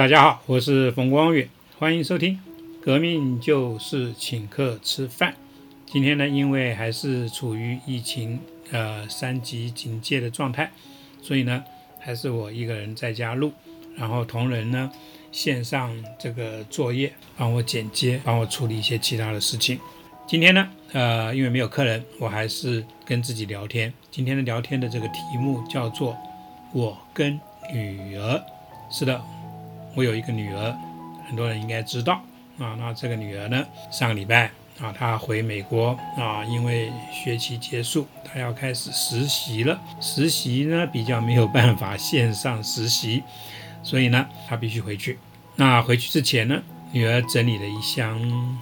大家好，我是冯光远，欢迎收听《革命就是请客吃饭》。今天呢，因为还是处于疫情呃三级警戒的状态，所以呢，还是我一个人在家录，然后同仁呢线上这个作业，帮我剪接，帮我处理一些其他的事情。今天呢，呃，因为没有客人，我还是跟自己聊天。今天的聊天的这个题目叫做“我跟女儿”。是的。我有一个女儿，很多人应该知道啊。那这个女儿呢，上个礼拜啊，她回美国啊，因为学期结束，她要开始实习了。实习呢比较没有办法线上实习，所以呢，她必须回去。那回去之前呢，女儿整理了一箱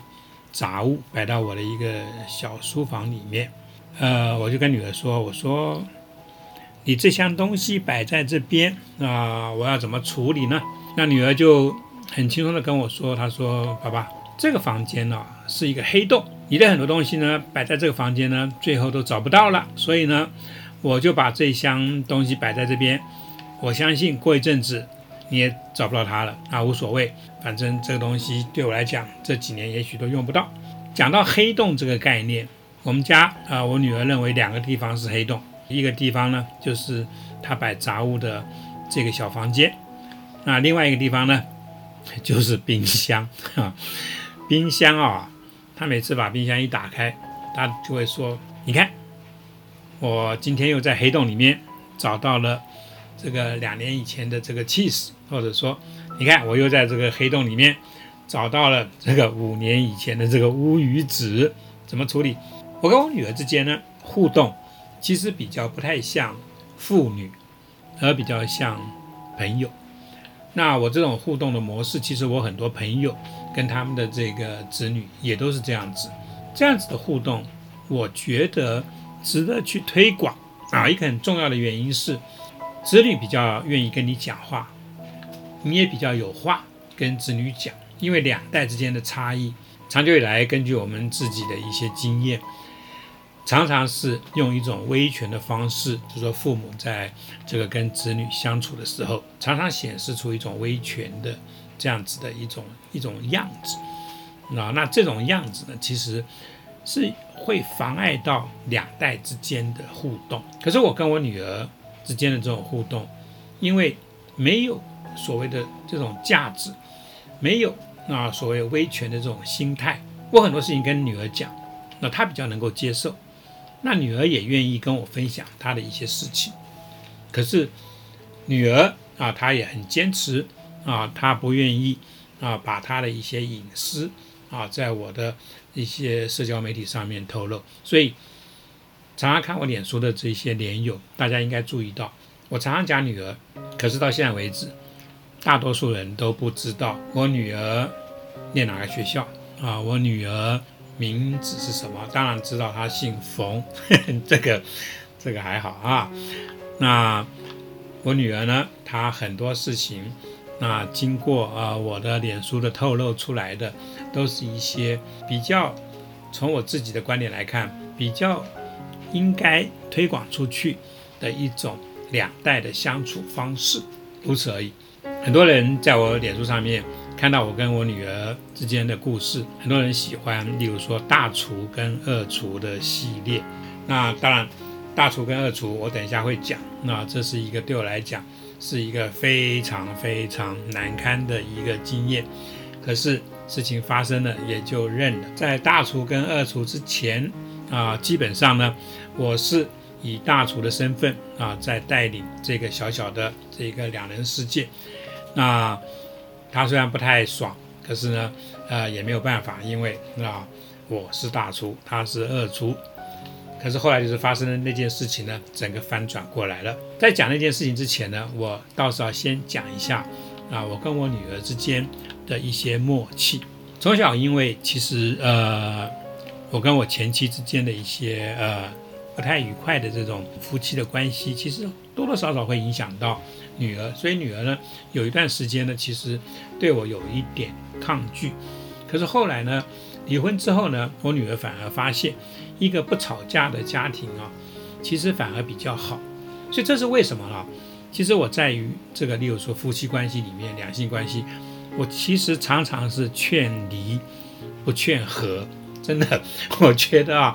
杂物，摆到我的一个小书房里面。呃，我就跟女儿说：“我说，你这箱东西摆在这边啊，我要怎么处理呢？”那女儿就很轻松的跟我说：“她说，爸爸，这个房间呢是一个黑洞，你的很多东西呢摆在这个房间呢，最后都找不到了。所以呢，我就把这箱东西摆在这边。我相信过一阵子你也找不到它了，啊无所谓，反正这个东西对我来讲这几年也许都用不到。讲到黑洞这个概念，我们家啊，我女儿认为两个地方是黑洞，一个地方呢就是她摆杂物的这个小房间。”那另外一个地方呢，就是冰箱啊，冰箱啊，他每次把冰箱一打开，他就会说：“你看，我今天又在黑洞里面找到了这个两年以前的这个 cheese，或者说，你看我又在这个黑洞里面找到了这个五年以前的这个乌鱼子，怎么处理？”我跟我女儿之间呢互动，其实比较不太像父女，而比较像朋友。那我这种互动的模式，其实我很多朋友跟他们的这个子女也都是这样子，这样子的互动，我觉得值得去推广啊。一个很重要的原因是，子女比较愿意跟你讲话，你也比较有话跟子女讲，因为两代之间的差异，长久以来根据我们自己的一些经验。常常是用一种威权的方式，就说父母在这个跟子女相处的时候，常常显示出一种威权的这样子的一种一种样子啊。那这种样子呢，其实是会妨碍到两代之间的互动。可是我跟我女儿之间的这种互动，因为没有所谓的这种价值，没有啊所谓威权的这种心态，我很多事情跟女儿讲，那她比较能够接受。那女儿也愿意跟我分享她的一些事情，可是女儿啊，她也很坚持啊，她不愿意啊，把她的一些隐私啊，在我的一些社交媒体上面透露。所以常常看我脸书的这些连友，大家应该注意到，我常常讲女儿，可是到现在为止，大多数人都不知道我女儿念哪个学校啊，我女儿。名字是什么？当然知道他姓冯，这个这个还好啊。那我女儿呢？她很多事情，那经过啊我的脸书的透露出来的，都是一些比较从我自己的观点来看，比较应该推广出去的一种两代的相处方式，如此而已。很多人在我脸书上面。看到我跟我女儿之间的故事，很多人喜欢，例如说大厨跟二厨的系列。那当然，大厨跟二厨我等一下会讲。那这是一个对我来讲是一个非常非常难堪的一个经验。可是事情发生了也就认了。在大厨跟二厨之前啊，基本上呢，我是以大厨的身份啊，在带领这个小小的这个两人世界。那。他虽然不太爽，可是呢，呃，也没有办法，因为啊，我是大厨，他是二厨。可是后来就是发生的那件事情呢，整个翻转过来了。在讲那件事情之前呢，我倒是要先讲一下啊，我跟我女儿之间的一些默契。从小因为其实呃，我跟我前妻之间的一些呃不太愉快的这种夫妻的关系，其实多多少少会影响到。女儿，所以女儿呢，有一段时间呢，其实对我有一点抗拒。可是后来呢，离婚之后呢，我女儿反而发现，一个不吵架的家庭啊，其实反而比较好。所以这是为什么啊？其实我在于这个，例如说夫妻关系里面，两性关系，我其实常常是劝离，不劝和。真的，我觉得啊，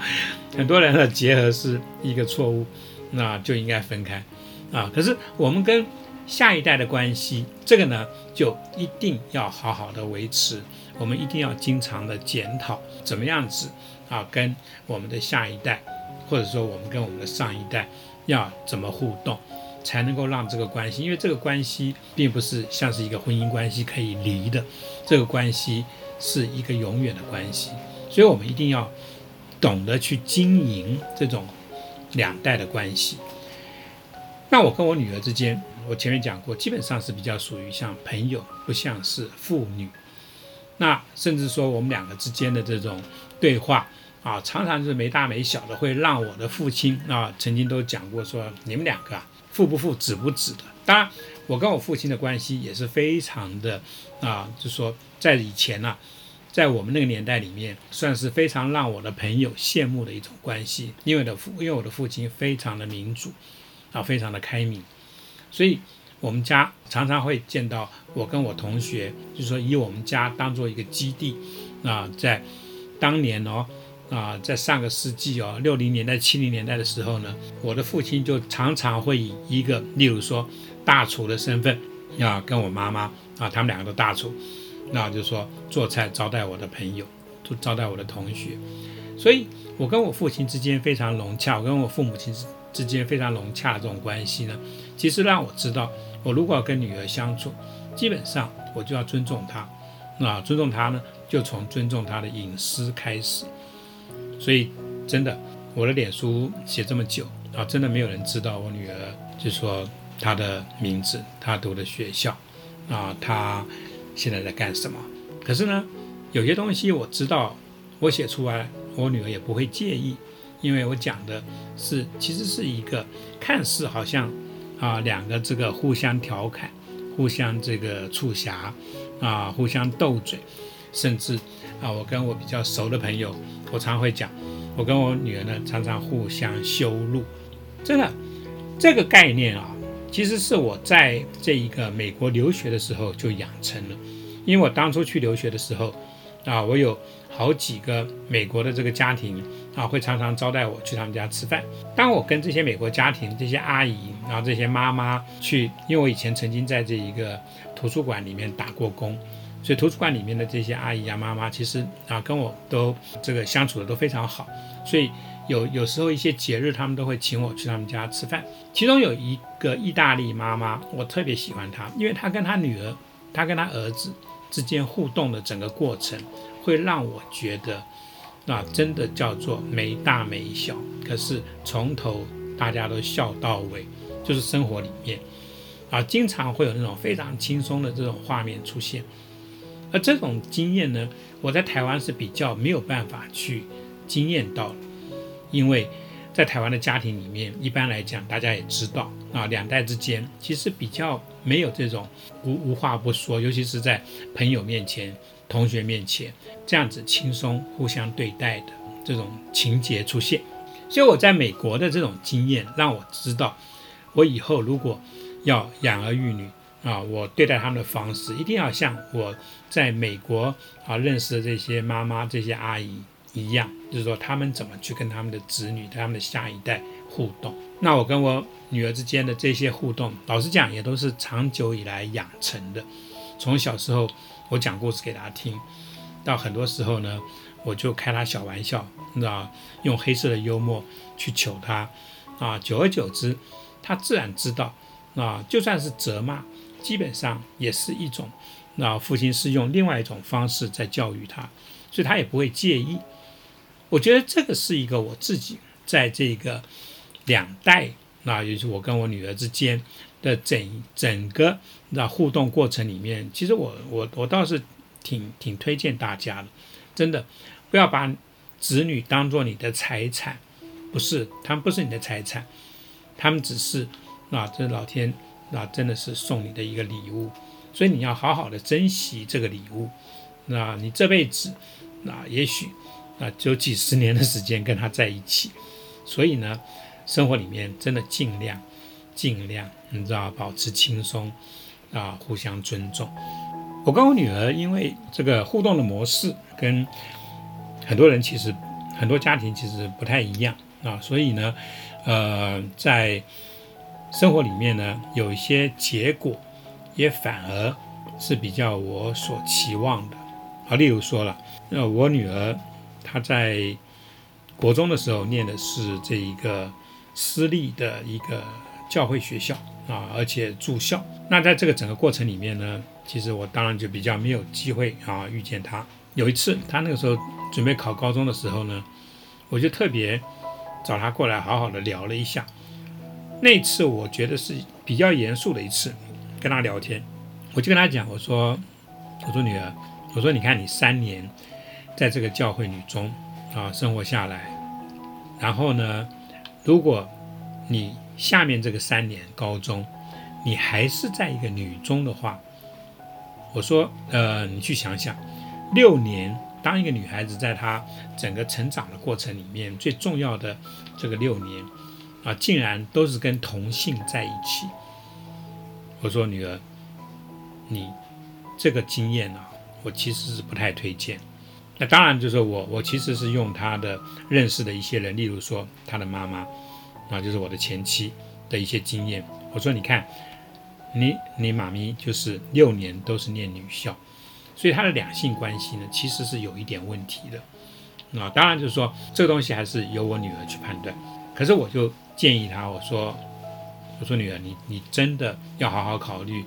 很多人的结合是一个错误，那就应该分开啊。可是我们跟下一代的关系，这个呢，就一定要好好的维持。我们一定要经常的检讨，怎么样子啊，跟我们的下一代，或者说我们跟我们的上一代，要怎么互动，才能够让这个关系，因为这个关系并不是像是一个婚姻关系可以离的，这个关系是一个永远的关系。所以，我们一定要懂得去经营这种两代的关系。那我跟我女儿之间，我前面讲过，基本上是比较属于像朋友，不像是父女。那甚至说，我们两个之间的这种对话啊，常常是没大没小的，会让我的父亲啊，曾经都讲过说，你们两个啊，父不父，子不子的。当然，我跟我父亲的关系也是非常的啊，就说在以前呢。在我们那个年代里面，算是非常让我的朋友羡慕的一种关系，因为的父，因为我的父亲非常的民主，啊，非常的开明，所以我们家常常会见到我跟我同学，就是说以我们家当做一个基地，啊，在当年哦，啊，在上个世纪哦，六零年代、七零年代的时候呢，我的父亲就常常会以一个，例如说大厨的身份，啊，跟我妈妈啊，他们两个都大厨。那就是说做菜招待我的朋友，就招待我的同学，所以我跟我父亲之间非常融洽，我跟我父母亲之之间非常融洽的这种关系呢，其实让我知道，我如果要跟女儿相处，基本上我就要尊重她，那尊重她呢，就从尊重她的隐私开始。所以真的，我的脸书写这么久啊，真的没有人知道我女儿，就说她的名字，她读的学校，啊，她。现在在干什么？可是呢，有些东西我知道，我写出来，我女儿也不会介意，因为我讲的是，其实是一个看似好像啊两个这个互相调侃、互相这个促狭啊、互相斗嘴，甚至啊，我跟我比较熟的朋友，我常会讲，我跟我女儿呢常常互相羞辱，真的这个概念啊。其实是我在这一个美国留学的时候就养成了，因为我当初去留学的时候，啊，我有好几个美国的这个家庭啊，会常常招待我去他们家吃饭。当我跟这些美国家庭、这些阿姨，然后这些妈妈去，因为我以前曾经在这一个图书馆里面打过工，所以图书馆里面的这些阿姨啊、妈妈，其实啊跟我都这个相处的都非常好，所以。有有时候一些节日，他们都会请我去他们家吃饭。其中有一个意大利妈妈，我特别喜欢她，因为她跟她女儿，她跟她儿子之间互动的整个过程，会让我觉得，那真的叫做没大没小。可是从头大家都笑到尾，就是生活里面啊，经常会有那种非常轻松的这种画面出现。而这种经验呢，我在台湾是比较没有办法去经验到。因为在台湾的家庭里面，一般来讲，大家也知道啊，两代之间其实比较没有这种无无话不说，尤其是在朋友面前、同学面前这样子轻松互相对待的这种情节出现。所以我在美国的这种经验，让我知道，我以后如果要养儿育女啊，我对待他们的方式一定要像我在美国啊认识的这些妈妈、这些阿姨。一样，就是说他们怎么去跟他们的子女、他们的下一代互动。那我跟我女儿之间的这些互动，老实讲也都是长久以来养成的。从小时候我讲故事给她听，到很多时候呢，我就开她小玩笑，你知道，用黑色的幽默去求她啊。久而久之，她自然知道啊，就算是责骂，基本上也是一种，那父亲是用另外一种方式在教育她，所以她也不会介意。我觉得这个是一个我自己在这个两代，那也就是我跟我女儿之间的整整个那互动过程里面，其实我我我倒是挺挺推荐大家的，真的不要把子女当做你的财产，不是，他们不是你的财产，他们只是啊这老天啊真的是送你的一个礼物，所以你要好好的珍惜这个礼物，那你这辈子那也许。啊，只有几十年的时间跟他在一起，所以呢，生活里面真的尽量尽量你知道保持轻松啊，互相尊重。我跟我女儿因为这个互动的模式跟很多人其实很多家庭其实不太一样啊，所以呢，呃，在生活里面呢，有一些结果也反而是比较我所期望的啊。例如说了，呃，我女儿他在国中的时候念的是这一个私立的一个教会学校啊，而且住校。那在这个整个过程里面呢，其实我当然就比较没有机会啊遇见他。有一次，他那个时候准备考高中的时候呢，我就特别找他过来好好的聊了一下。那次我觉得是比较严肃的一次，跟他聊天，我就跟他讲，我说，我说女儿，我说你看你三年在这个教会女中啊生活下来。然后呢，如果你下面这个三年高中，你还是在一个女中的话，我说，呃，你去想想，六年当一个女孩子在她整个成长的过程里面最重要的这个六年啊，竟然都是跟同性在一起。我说女儿，你这个经验啊，我其实是不太推荐。那当然就是我，我其实是用他的认识的一些人，例如说他的妈妈，啊，就是我的前妻的一些经验。我说，你看，你你妈咪就是六年都是念女校，所以他的两性关系呢，其实是有一点问题的。啊，当然就是说这个东西还是由我女儿去判断。可是我就建议他，我说，我说女儿，你你真的要好好考虑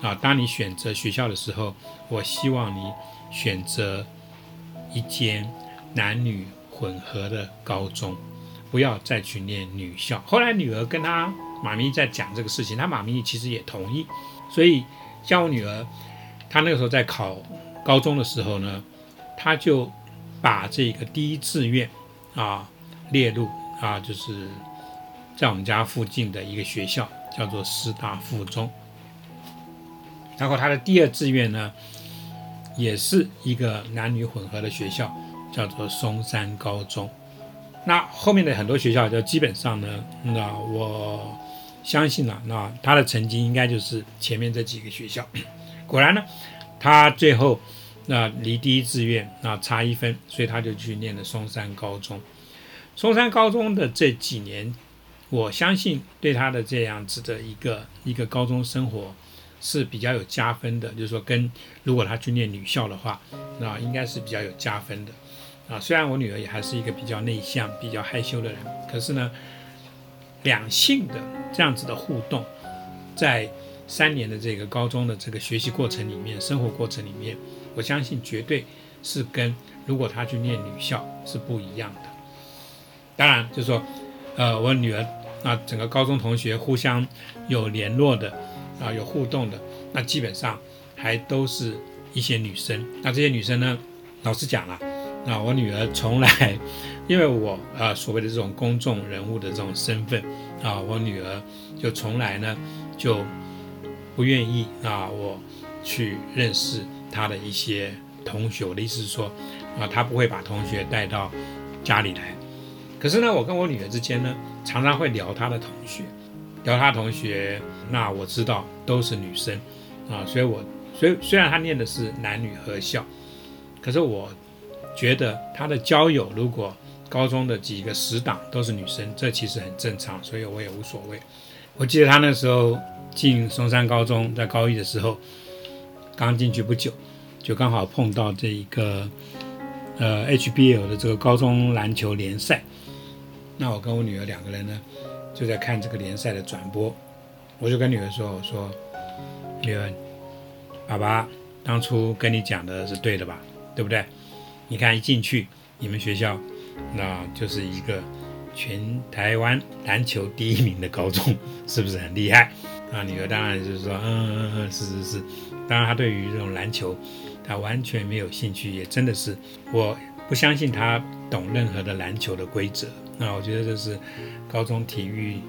啊，当你选择学校的时候，我希望你选择。一间男女混合的高中，不要再去念女校。后来女儿跟她妈咪在讲这个事情，她妈咪其实也同意。所以像我女儿，她那个时候在考高中的时候呢，她就把这个第一志愿啊列入啊，就是在我们家附近的一个学校，叫做师大附中。然后她的第二志愿呢？也是一个男女混合的学校，叫做嵩山高中。那后面的很多学校，就基本上呢，那我相信了，那他的成绩应该就是前面这几个学校。果然呢，他最后那离第一志愿那差一分，所以他就去念了嵩山高中。嵩山高中的这几年，我相信对他的这样子的一个一个高中生活。是比较有加分的，就是说，跟如果他去念女校的话，那应该是比较有加分的啊。虽然我女儿也还是一个比较内向、比较害羞的人，可是呢，两性的这样子的互动，在三年的这个高中的这个学习过程里面、生活过程里面，我相信绝对是跟如果他去念女校是不一样的。当然，就是说，呃，我女儿啊，整个高中同学互相有联络的。啊，有互动的，那基本上还都是一些女生。那这些女生呢，老实讲了，啊，我女儿从来，因为我啊所谓的这种公众人物的这种身份啊，我女儿就从来呢就不愿意啊我去认识她的一些同学。我的意思是说，啊，她不会把同学带到家里来。可是呢，我跟我女儿之间呢，常常会聊她的同学。聊他同学，那我知道都是女生啊，所以我所以虽然他念的是男女合校，可是我觉得他的交友如果高中的几个死党都是女生，这其实很正常，所以我也无所谓。我记得他那时候进松山高中，在高一的时候刚进去不久，就刚好碰到这一个呃 HBL 的这个高中篮球联赛，那我跟我女儿两个人呢。就在看这个联赛的转播，我就跟女儿说：“我说，女儿，爸爸当初跟你讲的是对的吧？对不对？你看一进去，你们学校那就是一个全台湾篮球第一名的高中，是不是很厉害？啊，女儿当然就是说，嗯嗯嗯，是是是。当然，她对于这种篮球，她完全没有兴趣，也真的是，我不相信她懂任何的篮球的规则。那我觉得这是。”高中体育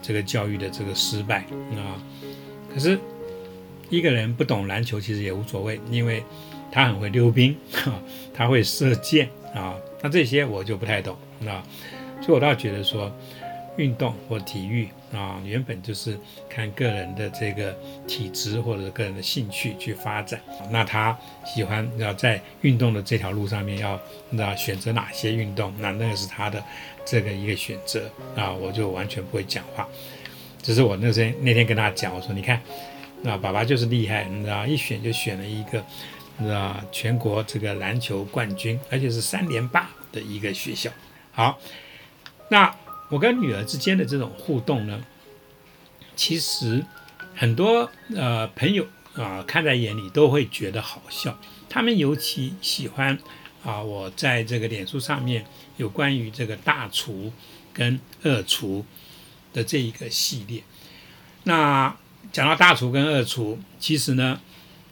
这个教育的这个失败啊，可是一个人不懂篮球其实也无所谓，因为他很会溜冰，他会射箭啊，那这些我就不太懂啊，所以我倒觉得说，运动或体育啊，原本就是看个人的这个体质或者个人的兴趣去发展。那他喜欢要在运动的这条路上面要那选择哪些运动，那那个是他的这个一个选择啊，我就完全不会讲话。只是我那天那天跟他讲，我说你看，那爸爸就是厉害，你知道，一选就选了一个，你知道全国这个篮球冠军，而且是三连霸的一个学校。好，那。我跟女儿之间的这种互动呢，其实很多呃朋友啊看在眼里都会觉得好笑。他们尤其喜欢啊我在这个脸书上面有关于这个大厨跟二厨的这一个系列。那讲到大厨跟二厨，其实呢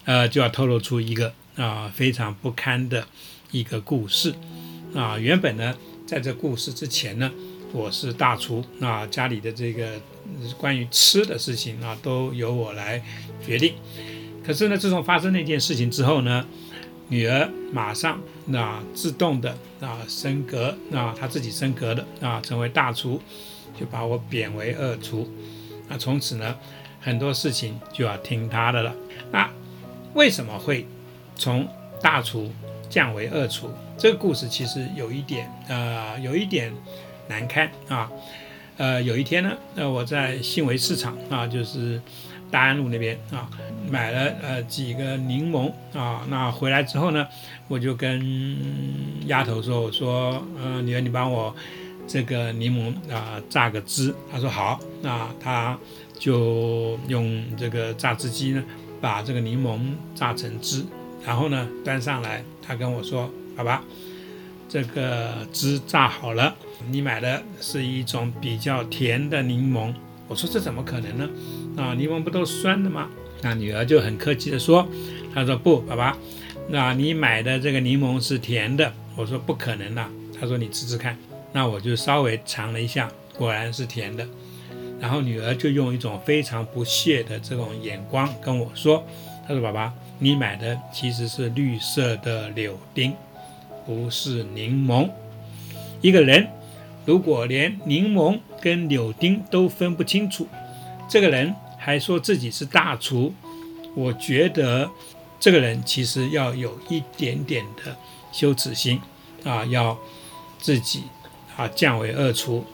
呃就要透露出一个啊非常不堪的一个故事啊。原本呢在这故事之前呢。我是大厨，那家里的这个关于吃的事情啊，都由我来决定。可是呢，自从发生那件事情之后呢，女儿马上那自动的啊升格，那她自己升格的啊成为大厨，就把我贬为二厨。那从此呢，很多事情就要听她的了。那为什么会从大厨降为二厨？这个故事其实有一点呃，有一点。难堪啊，呃，有一天呢，呃，我在新维市场啊，就是大安路那边啊，买了呃几个柠檬啊，那回来之后呢，我就跟丫头说，我说，嗯，女儿，你帮我这个柠檬啊榨个汁。她说好，那她就用这个榨汁机呢，把这个柠檬榨成汁，然后呢端上来，她跟我说，爸爸。这个汁榨好了，你买的是一种比较甜的柠檬。我说这怎么可能呢？啊，柠檬不都酸的吗？那女儿就很客气的说：“她说不，爸爸，那你买的这个柠檬是甜的。”我说不可能的。她说你吃吃看。那我就稍微尝了一下，果然是甜的。然后女儿就用一种非常不屑的这种眼光跟我说：“她说爸爸，你买的其实是绿色的柳丁。”不是柠檬。一个人如果连柠檬跟柳丁都分不清楚，这个人还说自己是大厨，我觉得这个人其实要有一点点的羞耻心啊，要自己啊降为二厨。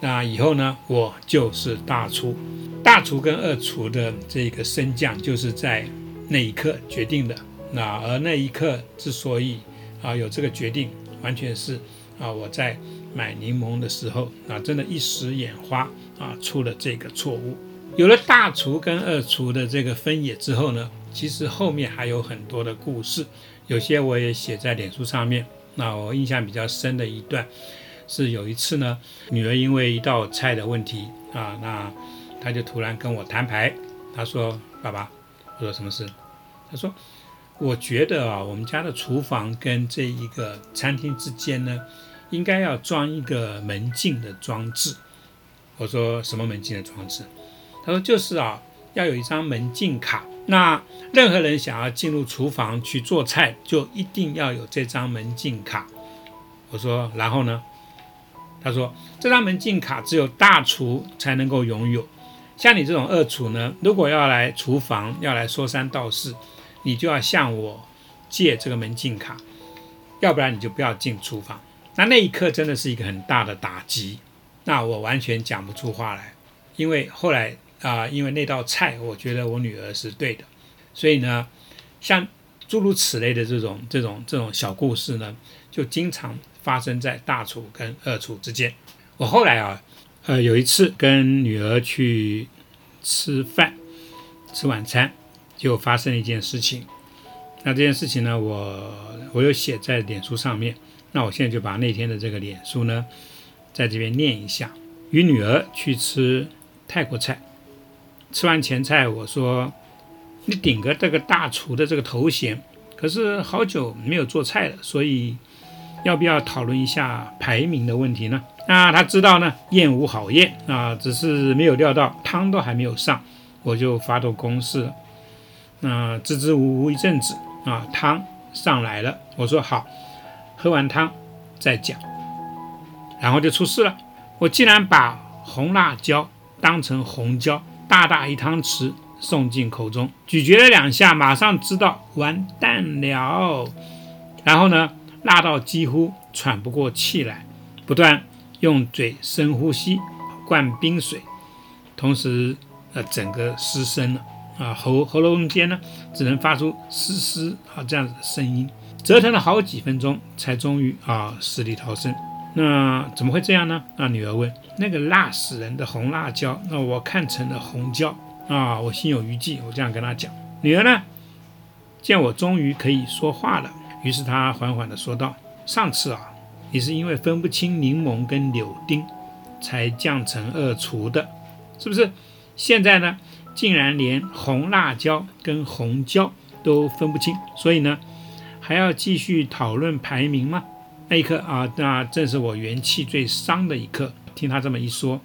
那以后呢，我就是大厨。大厨跟二厨的这个升降，就是在那一刻决定的。那而那一刻之所以。啊，有这个决定，完全是啊，我在买柠檬的时候啊，真的一时眼花啊，出了这个错误。有了大厨跟二厨的这个分野之后呢，其实后面还有很多的故事，有些我也写在脸书上面。那我印象比较深的一段，是有一次呢，女儿因为一道菜的问题啊，那她就突然跟我摊牌，她说：“爸爸，我说什么事？”她说。我觉得啊，我们家的厨房跟这一个餐厅之间呢，应该要装一个门禁的装置。我说什么门禁的装置？他说就是啊，要有一张门禁卡。那任何人想要进入厨房去做菜，就一定要有这张门禁卡。我说然后呢？他说这张门禁卡只有大厨才能够拥有，像你这种二厨呢，如果要来厨房要来说三道四。你就要向我借这个门禁卡，要不然你就不要进厨房。那那一刻真的是一个很大的打击，那我完全讲不出话来。因为后来啊，因为那道菜，我觉得我女儿是对的，所以呢，像诸如此类的这种这种这种小故事呢，就经常发生在大厨跟二厨之间。我后来啊，呃，有一次跟女儿去吃饭，吃晚餐。就发生了一件事情，那这件事情呢，我我有写在脸书上面。那我现在就把那天的这个脸书呢，在这边念一下。与女儿去吃泰国菜，吃完前菜，我说你顶个这个大厨的这个头衔，可是好久没有做菜了，所以要不要讨论一下排名的问题呢？那他知道呢，宴无好宴啊，只是没有料到汤都还没有上，我就发动攻势了。那支支吾吾一阵子啊，汤上来了，我说好，喝完汤再讲，然后就出事了。我竟然把红辣椒当成红椒，大大一汤匙送进口中，咀嚼了两下，马上知道完蛋了。然后呢，辣到几乎喘不过气来，不断用嘴深呼吸，灌冰水，同时呃整个失声了啊，喉喉咙间呢只能发出嘶嘶啊这样子的声音，折腾了好几分钟，才终于啊死里逃生。那怎么会这样呢？啊，女儿问。那个辣死人的红辣椒，那我看成了红椒啊，我心有余悸，我这样跟她讲。女儿呢，见我终于可以说话了，于是她缓缓地说道：“上次啊，你是因为分不清柠檬跟柳丁，才降成二厨的，是不是？现在呢，竟然连红辣椒跟红椒都分不清，所以呢，还要继续讨论排名吗？”那一刻啊，那正是我元气最伤的一刻。听他这么一说，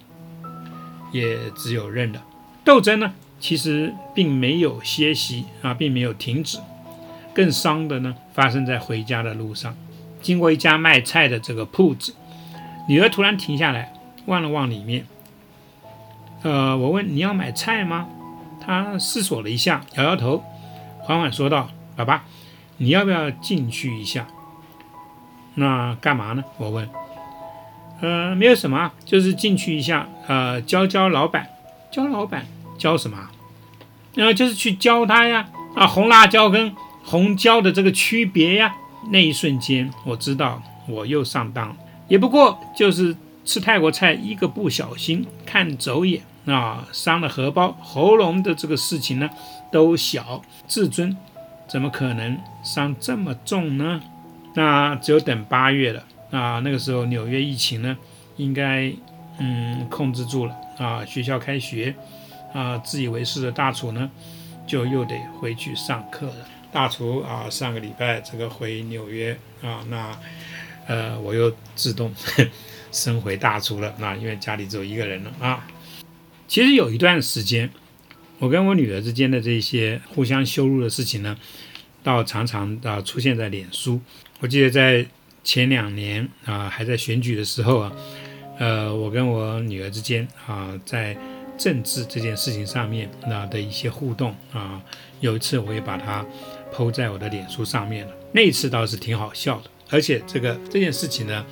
也只有认了。斗争呢，其实并没有歇息啊，并没有停止。更伤的呢，发生在回家的路上。经过一家卖菜的这个铺子，女儿突然停下来，望了望里面。呃，我问你要买菜吗？他思索了一下，摇摇头，缓缓说道：“爸爸，你要不要进去一下？”那干嘛呢？我问。呃，没有什么，就是进去一下，呃，教教老板，教老板教什么？呃，就是去教他呀，啊，红辣椒跟红椒的这个区别呀。那一瞬间，我知道我又上当了，也不过就是吃泰国菜一个不小心看走眼啊，伤了荷包、喉咙的这个事情呢，都小，自尊怎么可能伤这么重呢？那只有等八月了啊！那个时候纽约疫情呢，应该嗯控制住了啊，学校开学啊，自以为是的大厨呢，就又得回去上课了。大厨啊，上个礼拜这个回纽约啊，那呃我又自动 升回大厨了。那因为家里只有一个人了啊。其实有一段时间，我跟我女儿之间的这些互相羞辱的事情呢，倒常常啊出现在脸书。我记得在前两年啊，还在选举的时候啊，呃，我跟我女儿之间啊，在政治这件事情上面那的一些互动啊，有一次我也把它抛在我的脸书上面了。那一次倒是挺好笑的，而且这个这件事情呢，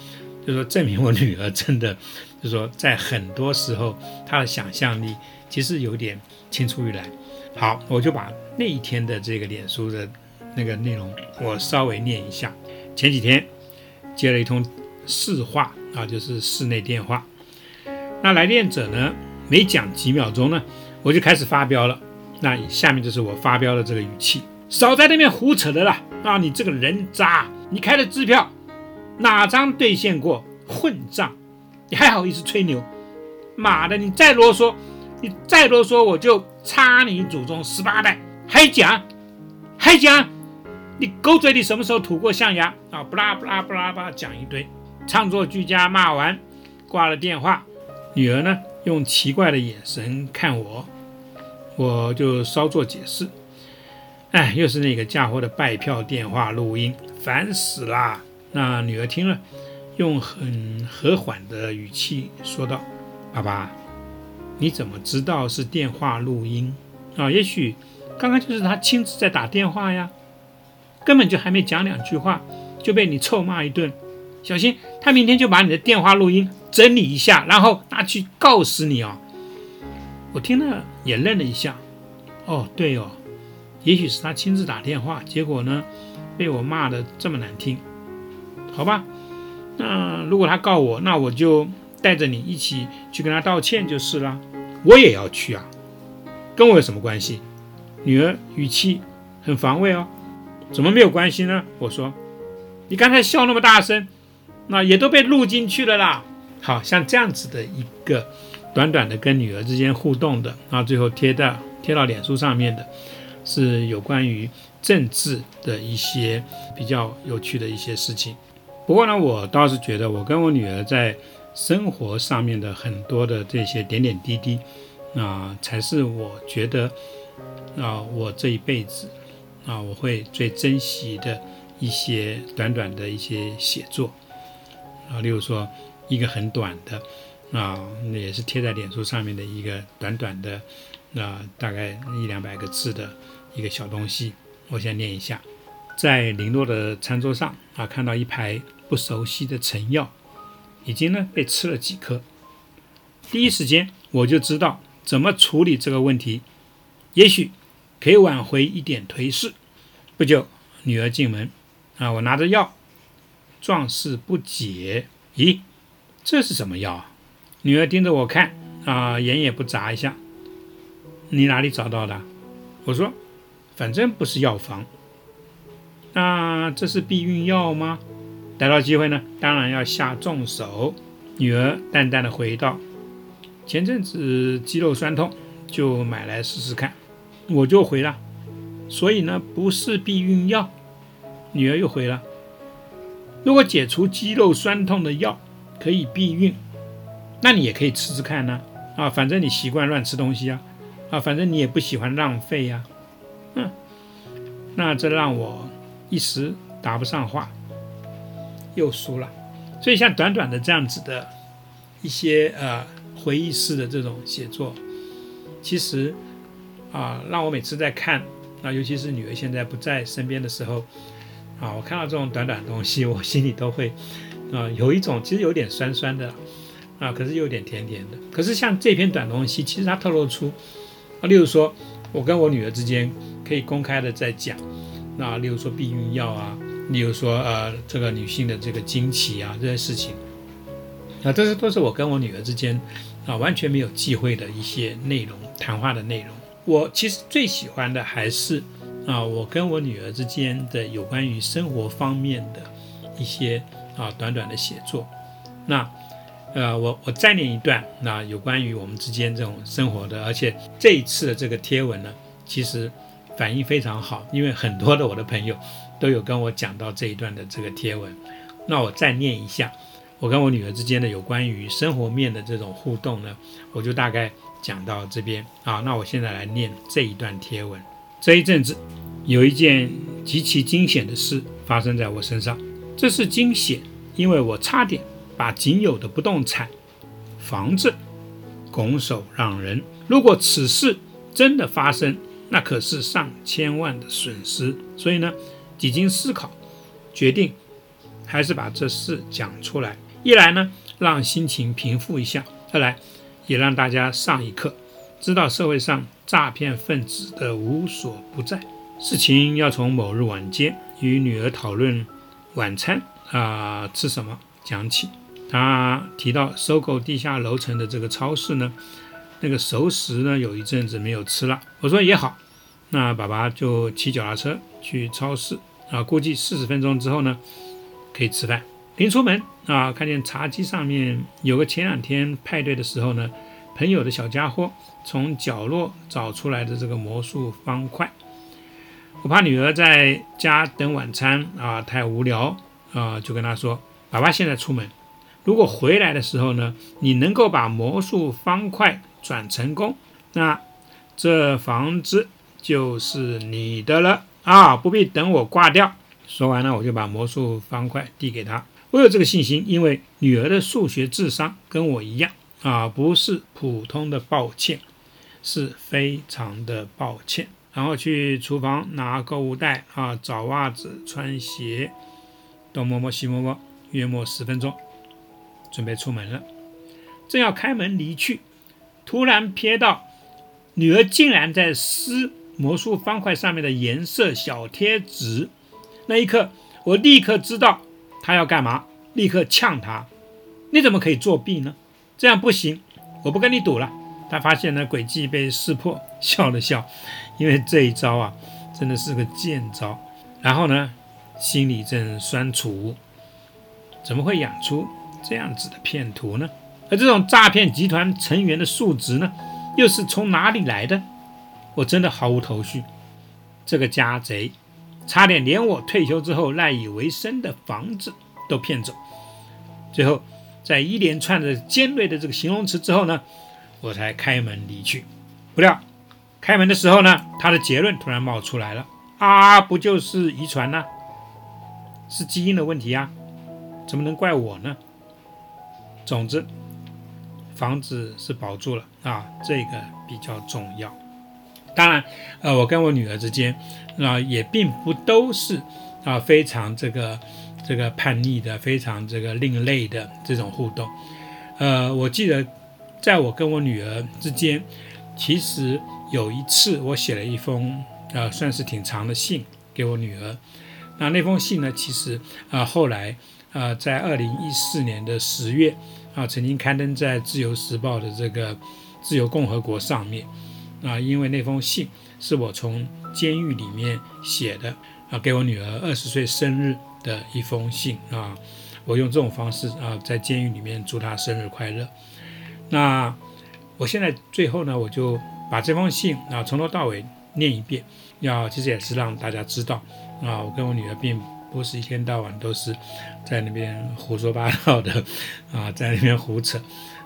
就说证明我女儿真的，就说在很多时候他的想象力其实有点青出于蓝。好，我就把那一天的这个脸书的那个内容，我稍微念一下。前几天接了一通市话啊，就是室内电话。那来电者呢，没讲几秒钟呢，我就开始发飙了。那下面就是我发飙的这个语气：少在那边胡扯的了啊！你这个人渣！你开的支票哪张兑现过？混账！你还好意思吹牛？妈的！你再啰嗦，你再啰嗦，我就插你祖宗十八代！还讲，还讲！你狗嘴里什么时候吐过象牙啊？不拉不拉不拉吧，讲一堆，唱作俱佳。骂完，挂了电话。女儿呢，用奇怪的眼神看我，我就稍作解释。哎，又是那个家伙的拜票电话录音，烦死啦！那女儿听了，用很和缓的语气说道：“爸爸，你怎么知道是电话录音啊？也许刚刚就是他亲自在打电话呀。”根本就还没讲两句话，就被你臭骂一顿。小心，他明天就把你的电话录音整理一下，然后拿去告死你哦！我听了也愣了一下。哦，对哦，也许是他亲自打电话，结果呢，被我骂的这么难听。好吧，那如果他告我，那我就带着你一起去跟他道歉就是了。我也要去啊，跟我有什么关系？女儿语气很防卫哦。怎么没有关系呢？我说，你刚才笑那么大声，那也都被录进去了啦。好像这样子的一个短短的跟女儿之间互动的，然后最后贴到贴到脸书上面的，是有关于政治的一些比较有趣的一些事情。不过呢，我倒是觉得我跟我女儿在生活上面的很多的这些点点滴滴，啊，才是我觉得啊，我这一辈子。啊，我会最珍惜的一些短短的一些写作啊，例如说一个很短的啊，那也是贴在脸书上面的一个短短的，啊，大概一两百个字的一个小东西。我先念一下，在零落的餐桌上啊，看到一排不熟悉的成药，已经呢被吃了几颗。第一时间我就知道怎么处理这个问题，也许可以挽回一点颓势。不久，女儿进门，啊，我拿着药，壮士不解，咦，这是什么药啊？女儿盯着我看，啊，眼也不眨一下。你哪里找到的？我说，反正不是药房。那这是避孕药吗？逮到机会呢，当然要下重手。女儿淡淡的回道：“前阵子肌肉酸痛，就买来试试看。”我就回了。所以呢，不是避孕药。女儿又回了：“如果解除肌肉酸痛的药可以避孕，那你也可以吃吃看呢。啊，反正你习惯乱吃东西啊，啊，反正你也不喜欢浪费呀。嗯，那这让我一时答不上话，又输了。所以像短短的这样子的一些呃回忆式的这种写作，其实啊，让我每次在看。那尤其是女儿现在不在身边的时候，啊，我看到这种短短的东西，我心里都会，啊，有一种其实有点酸酸的，啊，可是又有点甜甜的。可是像这篇短东西，其实它透露出，啊，例如说我跟我女儿之间可以公开的在讲，那例如说避孕药啊，例如说呃这个女性的这个经期啊这些事情，啊，这些都是我跟我女儿之间啊完全没有忌讳的一些内容，谈话的内容。我其实最喜欢的还是啊，我跟我女儿之间的有关于生活方面的一些啊短短的写作。那呃，我我再念一段，那有关于我们之间这种生活的，而且这一次的这个贴文呢，其实反应非常好，因为很多的我的朋友都有跟我讲到这一段的这个贴文。那我再念一下，我跟我女儿之间的有关于生活面的这种互动呢，我就大概。讲到这边啊，那我现在来念这一段贴文。这一阵子有一件极其惊险的事发生在我身上，这是惊险，因为我差点把仅有的不动产房子拱手让人。如果此事真的发生，那可是上千万的损失。所以呢，几经思考，决定还是把这事讲出来。一来呢，让心情平复一下；二来。也让大家上一课，知道社会上诈骗分子的无所不在。事情要从某日晚间与女儿讨论晚餐啊吃什么讲起。他提到收购地下楼层的这个超市呢，那个熟食呢有一阵子没有吃了。我说也好，那爸爸就骑脚踏车去超市啊，估计四十分钟之后呢可以吃饭。临出门啊，看见茶几上面有个前两天派对的时候呢，朋友的小家伙从角落找出来的这个魔术方块。我怕女儿在家等晚餐啊太无聊啊，就跟她说：“爸爸现在出门，如果回来的时候呢，你能够把魔术方块转成功，那这房子就是你的了啊，不必等我挂掉。”说完了，我就把魔术方块递给他。我有这个信心，因为女儿的数学智商跟我一样啊，不是普通的抱歉，是非常的抱歉。然后去厨房拿购物袋啊，找袜子、穿鞋，东摸摸西摸摸，约莫十分钟，准备出门了。正要开门离去，突然瞥到女儿竟然在撕魔术方块上面的颜色小贴纸，那一刻，我立刻知道。她要干嘛？立刻呛她！你怎么可以作弊呢？这样不行，我不跟你赌了。他发现呢诡计被识破，笑了笑，因为这一招啊，真的是个贱招。然后呢，心里正酸楚，怎么会养出这样子的骗徒呢？而这种诈骗集团成员的数值呢，又是从哪里来的？我真的毫无头绪。这个家贼！差点连我退休之后赖以为生的房子都骗走，最后在一连串的尖锐的这个形容词之后呢，我才开门离去。不料开门的时候呢，他的结论突然冒出来了：啊，不就是遗传呢？是基因的问题啊，怎么能怪我呢？总之，房子是保住了啊，这个比较重要。当然，呃，我跟我女儿之间啊，也并不都是啊非常这个这个叛逆的、非常这个另类的这种互动。呃，我记得在我跟我女儿之间，其实有一次我写了一封呃算是挺长的信给我女儿。那那封信呢，其实啊后来啊在二零一四年的十月啊曾经刊登在《自由时报》的这个《自由共和国》上面。啊，因为那封信是我从监狱里面写的啊，给我女儿二十岁生日的一封信啊，我用这种方式啊，在监狱里面祝她生日快乐。那我现在最后呢，我就把这封信啊从头到尾念一遍，要其实也是让大家知道啊，我跟我女儿并不是一天到晚都是在那边胡说八道的啊，在那边胡扯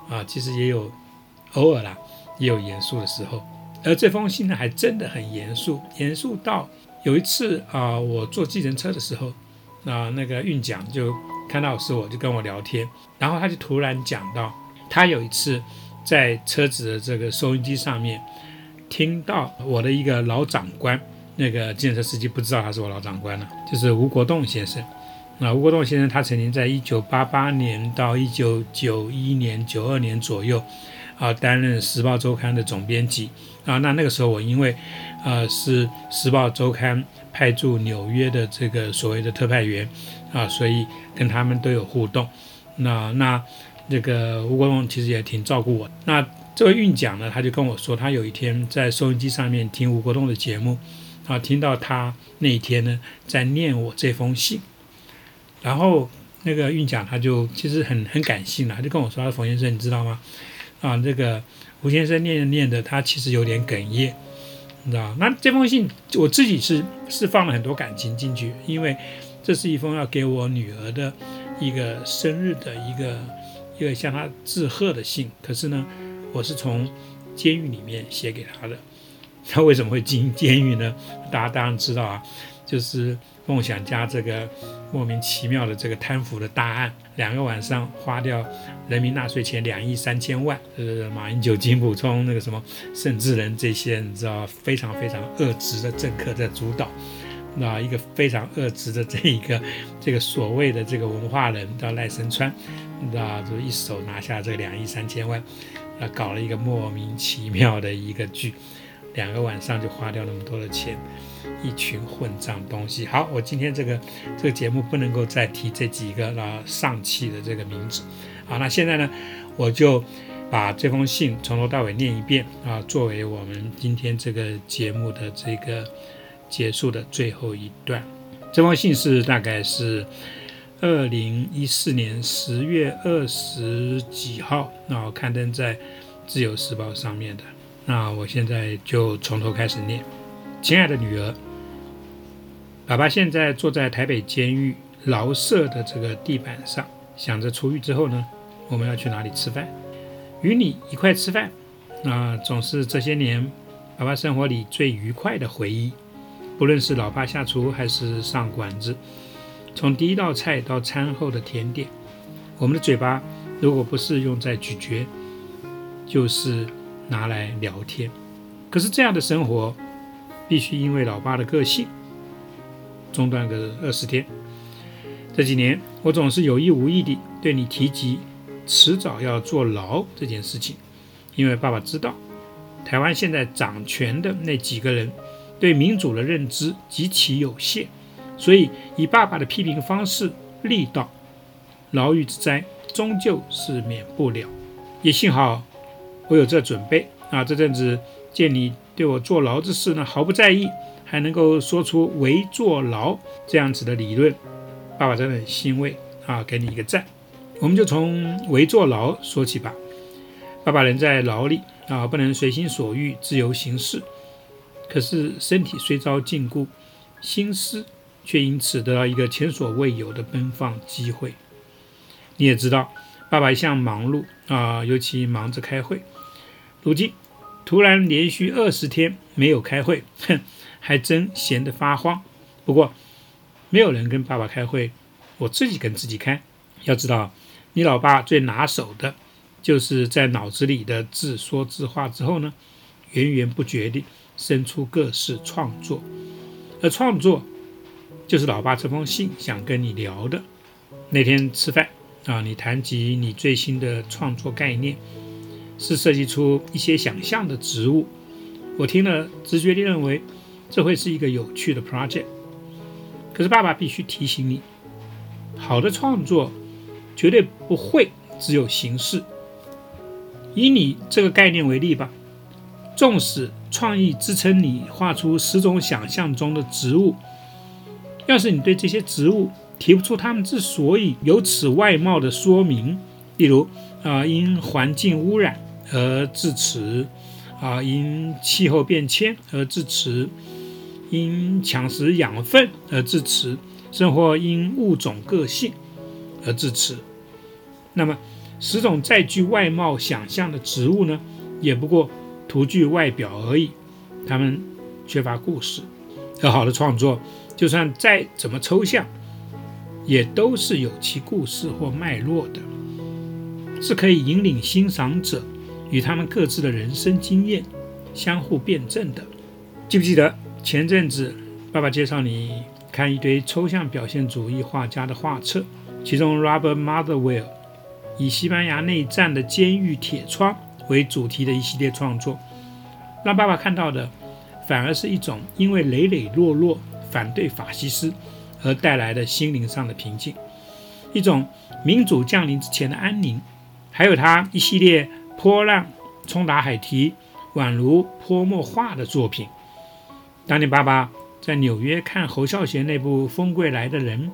啊，其实也有偶尔啦，也有严肃的时候。而这封信呢，还真的很严肃，严肃到有一次啊，我坐计程车的时候，啊，那个运讲就看到是我，就跟我聊天，然后他就突然讲到，他有一次在车子的这个收音机上面听到我的一个老长官，那个计程车司机不知道他是我老长官了，就是吴国栋先生。那吴国栋先生他曾经在一九八八年到一九九一年、九二年左右。啊，担任《时报周刊》的总编辑啊，那那个时候我因为，呃，是《时报周刊》派驻纽约的这个所谓的特派员啊，所以跟他们都有互动。那那这个吴国栋其实也挺照顾我。那这位运讲呢，他就跟我说，他有一天在收音机上面听吴国栋的节目啊，听到他那一天呢在念我这封信，然后那个运讲他就其实很很感性了，他就跟我说：“冯先生，你知道吗？”啊，这个吴先生念着念的，他其实有点哽咽，你知道那这封信我自己是是放了很多感情进去，因为这是一封要给我女儿的一个生日的一个一个向她致贺的信。可是呢，我是从监狱里面写给她的。他为什么会进监狱呢？大家当然知道啊，就是。梦想家这个莫名其妙的这个贪腐的大案，两个晚上花掉人民纳税钱两亿三千万，呃，马英九、金普聪那个什么盛智仁这些，你知道非常非常恶质的政客在主导，那一个非常恶质的这一个这个所谓的这个文化人叫赖声川，你知道就一手拿下这两亿三千万，那，搞了一个莫名其妙的一个剧。两个晚上就花掉那么多的钱，一群混账东西。好，我今天这个这个节目不能够再提这几个啊丧气的这个名字。好，那现在呢，我就把这封信从头到尾念一遍啊，作为我们今天这个节目的这个结束的最后一段。这封信是大概是二零一四年十月二十几号，那刊登在《自由时报》上面的。那我现在就从头开始念。亲爱的女儿，爸爸现在坐在台北监狱牢舍的这个地板上，想着出狱之后呢，我们要去哪里吃饭？与你一块吃饭，那总是这些年爸爸生活里最愉快的回忆。不论是老爸下厨还是上馆子，从第一道菜到餐后的甜点，我们的嘴巴如果不是用在咀嚼，就是。拿来聊天，可是这样的生活必须因为老爸的个性中断个二十天。这几年我总是有意无意地对你提及迟早要坐牢这件事情，因为爸爸知道台湾现在掌权的那几个人对民主的认知极其有限，所以以爸爸的批评方式力道，牢狱之灾终究是免不了。也幸好。我有这准备啊！这阵子见你对我坐牢之事呢毫不在意，还能够说出围坐牢这样子的理论，爸爸真的很欣慰啊！给你一个赞。我们就从围坐牢说起吧。爸爸人在牢里啊，不能随心所欲自由行事，可是身体虽遭禁锢，心思却因此得到一个前所未有的奔放机会。你也知道，爸爸一向忙碌啊，尤其忙着开会。如今突然连续二十天没有开会，哼，还真闲得发慌。不过没有人跟爸爸开会，我自己跟自己开。要知道，你老爸最拿手的就是在脑子里的自说自话之后呢，源源不绝地生出各式创作，而创作就是老爸这封信想跟你聊的。那天吃饭啊，你谈及你最新的创作概念是设计出一些想象的植物，我听了直觉地认为这会是一个有趣的 project。可是爸爸必须提醒你，好的创作绝对不会只有形式。以你这个概念为例吧，纵使创意支撑你画出十种想象中的植物，要是你对这些植物提不出它们之所以有此外貌的说明，例如啊因环境污染而致此，啊因气候变迁而致此，因抢食养分而致此，生活因物种个性而致此，那么。十种再具外貌想象的植物呢，也不过图具外表而已，它们缺乏故事。而好的创作，就算再怎么抽象，也都是有其故事或脉络的，是可以引领欣赏者与他们各自的人生经验相互辩证的。记不记得前阵子爸爸介绍你看一堆抽象表现主义画家的画册，其中 Robert Motherwell。以西班牙内战的监狱铁窗为主题的一系列创作，让爸爸看到的反而是一种因为磊磊落落反对法西斯而带来的心灵上的平静，一种民主降临之前的安宁，还有他一系列波浪冲打海堤，宛如泼墨画的作品。当年爸爸在纽约看侯孝贤那部《风归来的人》。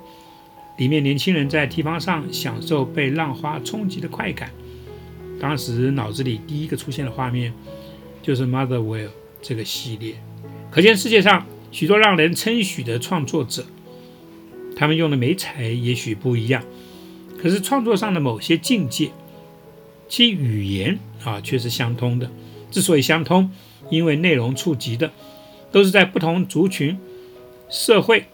里面年轻人在堤防上享受被浪花冲击的快感。当时脑子里第一个出现的画面就是 Motherwell 这个系列。可见世界上许多让人称许的创作者，他们用的美彩也许不一样，可是创作上的某些境界，其语言啊却是相通的。之所以相通，因为内容触及的都是在不同族群、社会、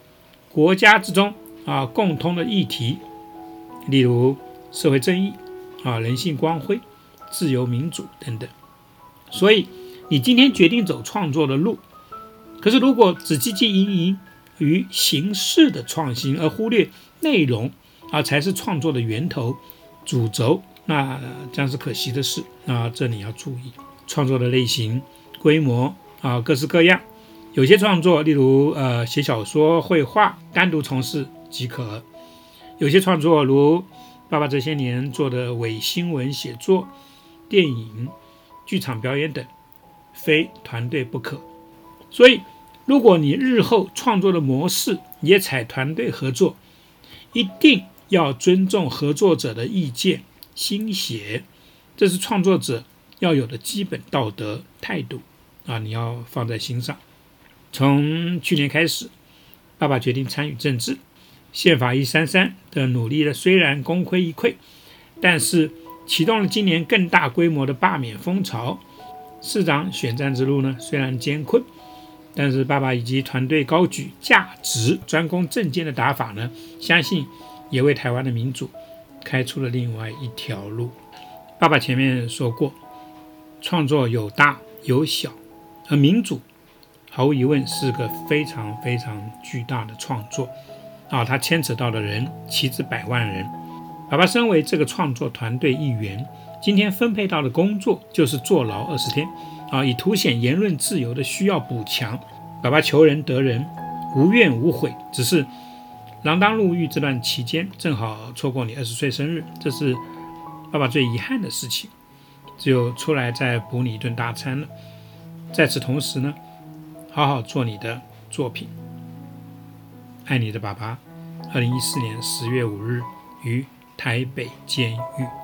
国家之中。啊，共通的议题，例如社会正义、啊人性光辉、自由民主等等。所以，你今天决定走创作的路，可是如果只汲汲营营于形式的创新，而忽略内容，啊才是创作的源头、主轴，那将是可惜的事。啊，这你要注意，创作的类型、规模啊各式各样。有些创作，例如呃写小说、绘画，单独从事。即可。有些创作，如爸爸这些年做的伪新闻写作、电影、剧场表演等，非团队不可。所以，如果你日后创作的模式也采团队合作，一定要尊重合作者的意见、心血，这是创作者要有的基本道德态度啊！你要放在心上。从去年开始，爸爸决定参与政治。宪法一三三的努力呢，虽然功亏一篑，但是启动了今年更大规模的罢免风潮。市长选战之路呢，虽然艰困，但是爸爸以及团队高举价值、专攻政见的打法呢，相信也为台湾的民主开出了另外一条路。爸爸前面说过，创作有大有小，而民主毫无疑问是个非常非常巨大的创作。啊，他牵扯到的人岂止百万人。爸爸身为这个创作团队一员，今天分配到的工作就是坐牢二十天，啊，以凸显言论自由的需要补强。爸爸求人得人，无怨无悔，只是锒铛入狱这段期间，正好错过你二十岁生日，这是爸爸最遗憾的事情。只有出来再补你一顿大餐了。在此同时呢，好好做你的作品。爱你的爸爸，二零一四年十月五日于台北监狱。